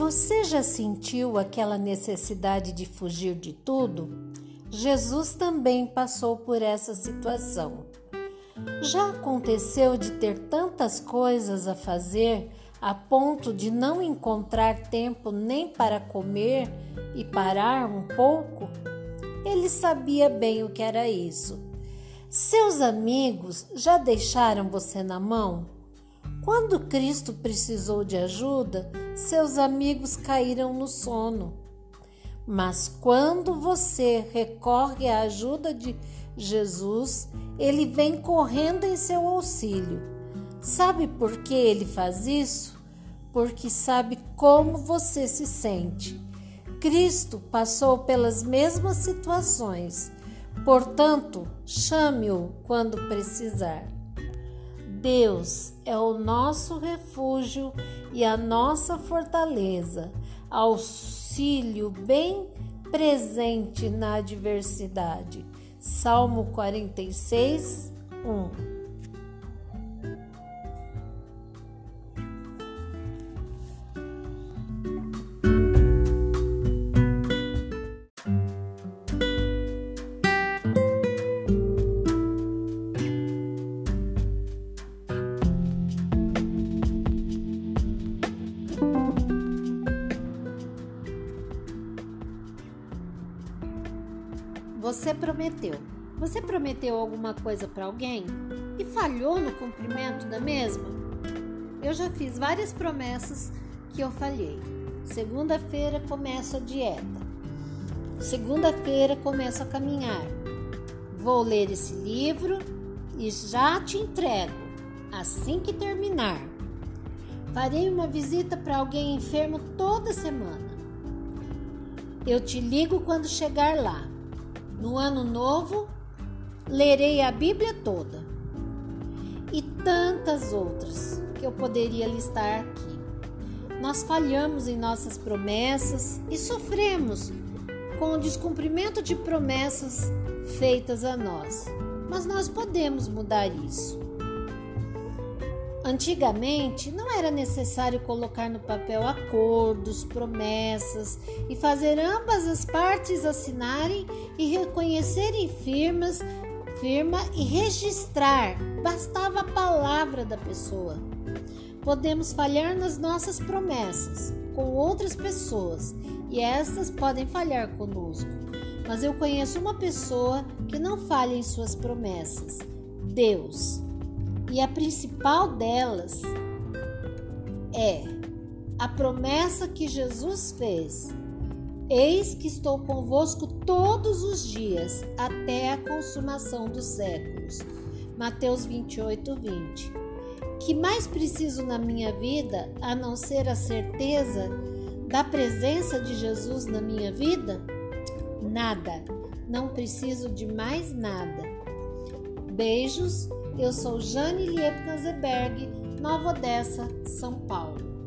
Você já sentiu aquela necessidade de fugir de tudo? Jesus também passou por essa situação. Já aconteceu de ter tantas coisas a fazer a ponto de não encontrar tempo nem para comer e parar um pouco? Ele sabia bem o que era isso. Seus amigos já deixaram você na mão? Quando Cristo precisou de ajuda, seus amigos caíram no sono. Mas quando você recorre à ajuda de Jesus, ele vem correndo em seu auxílio. Sabe por que ele faz isso? Porque sabe como você se sente. Cristo passou pelas mesmas situações, portanto, chame-o quando precisar. Deus é o nosso refúgio e a nossa fortaleza, auxílio bem presente na adversidade. Salmo 46, 1. Você prometeu. Você prometeu alguma coisa para alguém e falhou no cumprimento da mesma? Eu já fiz várias promessas que eu falhei. Segunda-feira começo a dieta. Segunda-feira começo a caminhar. Vou ler esse livro e já te entrego assim que terminar. Farei uma visita para alguém enfermo toda semana. Eu te ligo quando chegar lá. No ano novo, lerei a Bíblia toda e tantas outras que eu poderia listar aqui. Nós falhamos em nossas promessas e sofremos com o descumprimento de promessas feitas a nós, mas nós podemos mudar isso. Antigamente, não era necessário colocar no papel acordos, promessas e fazer ambas as partes assinarem e reconhecerem firmas, firma e registrar. Bastava a palavra da pessoa. Podemos falhar nas nossas promessas com outras pessoas e essas podem falhar conosco. Mas eu conheço uma pessoa que não falha em suas promessas: Deus. E a principal delas é a promessa que Jesus fez: Eis que estou convosco todos os dias, até a consumação dos séculos. Mateus 28, 20. Que mais preciso na minha vida a não ser a certeza da presença de Jesus na minha vida? Nada. Não preciso de mais nada. Beijos eu sou Jane Liepkanzeberg, Nova Odessa, São Paulo.